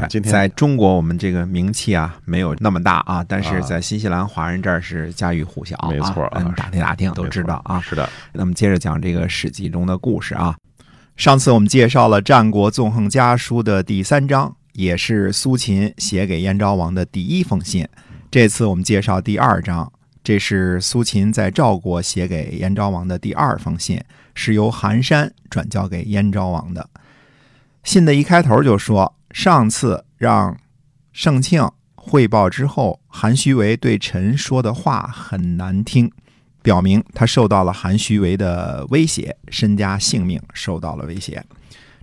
对，今天在中国我们这个名气啊没有那么大啊，但是在新西兰华人这儿是家喻户晓啊，没错啊嗯打听打听都知道啊。是的，那么接着讲这个《史记》中的故事啊。上次我们介绍了《战国纵横家书》的第三章，也是苏秦写给燕昭王的第一封信。这次我们介绍第二章，这是苏秦在赵国写给燕昭王的第二封信，是由韩山转交给燕昭王的。信的一开头就说，上次让盛庆汇报之后，韩虚为对臣说的话很难听。表明他受到了韩虚为的威胁，身家性命受到了威胁。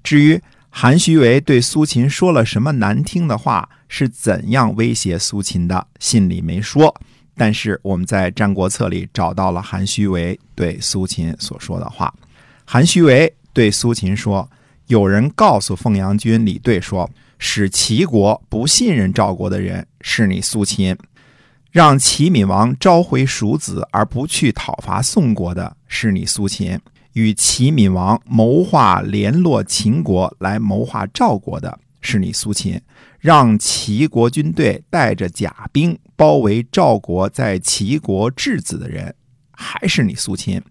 至于韩虚为对苏秦说了什么难听的话，是怎样威胁苏秦的，信里没说。但是我们在《战国策》里找到了韩虚为对苏秦所说的话。韩虚为对苏秦说：“有人告诉凤阳君李队说，使齐国不信任赵国的人是你苏秦。”让齐闵王召回蜀子而不去讨伐宋国的是你苏秦，与齐闵王谋划联络秦国来谋划赵国的是你苏秦，让齐国军队带着甲兵包围赵国在齐国质子的人还是你苏秦，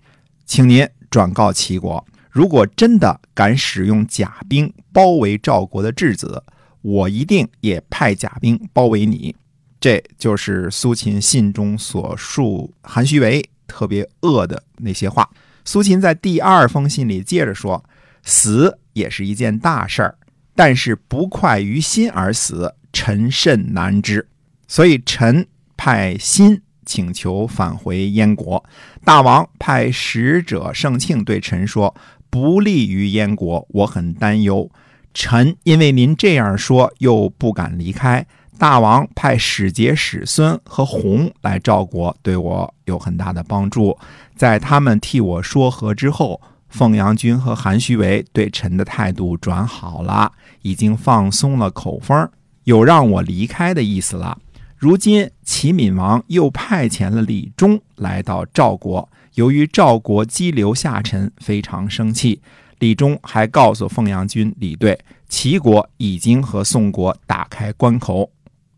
请您转告齐国，如果真的敢使用甲兵包围赵国的质子，我一定也派甲兵包围你。这就是苏秦信中所述韩虚为特别恶的那些话。苏秦在第二封信里接着说：“死也是一件大事儿，但是不快于心而死，臣甚难知。所以臣派辛请求返回燕国。大王派使者盛庆对臣说，不利于燕国，我很担忧。臣因为您这样说，又不敢离开。”大王派使节使孙和弘来赵国，对我有很大的帮助。在他们替我说和之后，凤阳君和韩虚为对臣的态度转好了，已经放松了口风，有让我离开的意思了。如今齐闵王又派遣了李忠来到赵国，由于赵国激流下沉，非常生气。李忠还告诉凤阳君李队，齐国已经和宋国打开关口。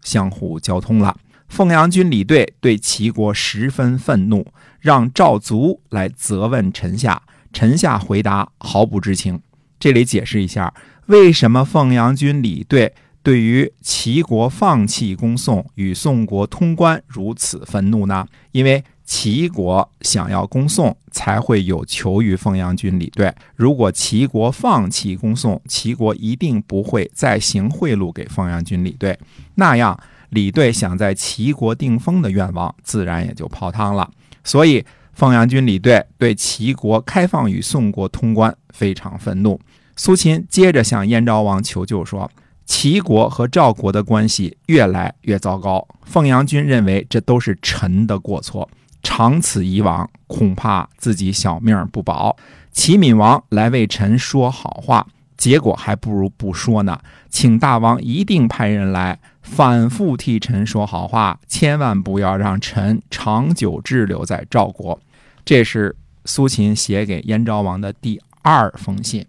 相互交通了。凤阳军李队对齐国十分愤怒，让赵卒来责问臣下。臣下回答毫不知情。这里解释一下，为什么凤阳军李队对于齐国放弃攻宋与宋国通关如此愤怒呢？因为齐国想要攻宋，才会有求于凤阳军李队。如果齐国放弃攻宋，齐国一定不会再行贿赂给凤阳军李队，那样李队想在齐国定封的愿望自然也就泡汤了。所以凤阳军李队对齐国开放与宋国通关非常愤怒。苏秦接着向燕昭王求救说。齐国和赵国的关系越来越糟糕，凤阳君认为这都是臣的过错。长此以往，恐怕自己小命不保。齐闵王来为臣说好话，结果还不如不说呢。请大王一定派人来，反复替臣说好话，千万不要让臣长久滞留在赵国。这是苏秦写给燕昭王的第二封信。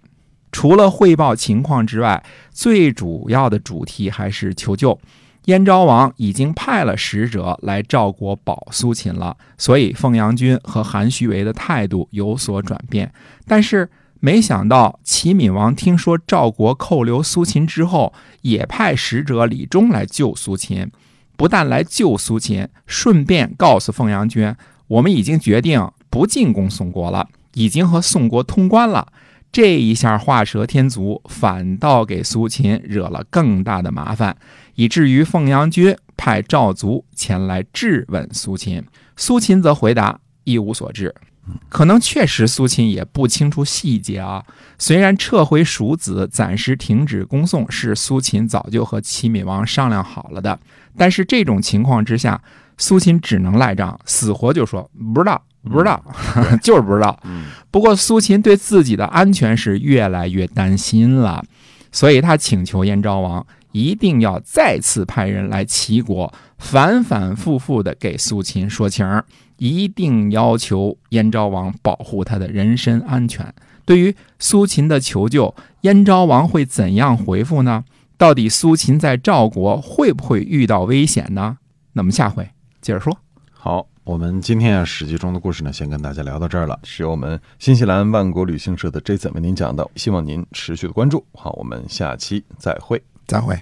除了汇报情况之外，最主要的主题还是求救。燕昭王已经派了使者来赵国保苏秦了，所以凤阳君和韩虚为的态度有所转变。但是没想到齐闵王听说赵国扣留苏秦之后，也派使者李忠来救苏秦。不但来救苏秦，顺便告诉凤阳君，我们已经决定不进攻宋国了，已经和宋国通关了。这一下画蛇添足，反倒给苏秦惹了更大的麻烦，以至于凤阳君派赵卒前来质问苏秦。苏秦则回答：“一无所知。可能确实苏秦也不清楚细节啊。虽然撤回蜀子，暂时停止攻宋，是苏秦早就和齐闵王商量好了的，但是这种情况之下，苏秦只能赖账，死活就说不知道，不知道，就是不知道。嗯不过苏秦对自己的安全是越来越担心了，所以他请求燕昭王一定要再次派人来齐国，反反复复的给苏秦说情儿，一定要求燕昭王保护他的人身安全。对于苏秦的求救，燕昭王会怎样回复呢？到底苏秦在赵国会不会遇到危险呢？那么下回接着说。好，我们今天啊《史记》中的故事呢，先跟大家聊到这儿了。是由我们新西兰万国旅行社的 Jason 为您讲的，希望您持续的关注。好，我们下期再会。再会。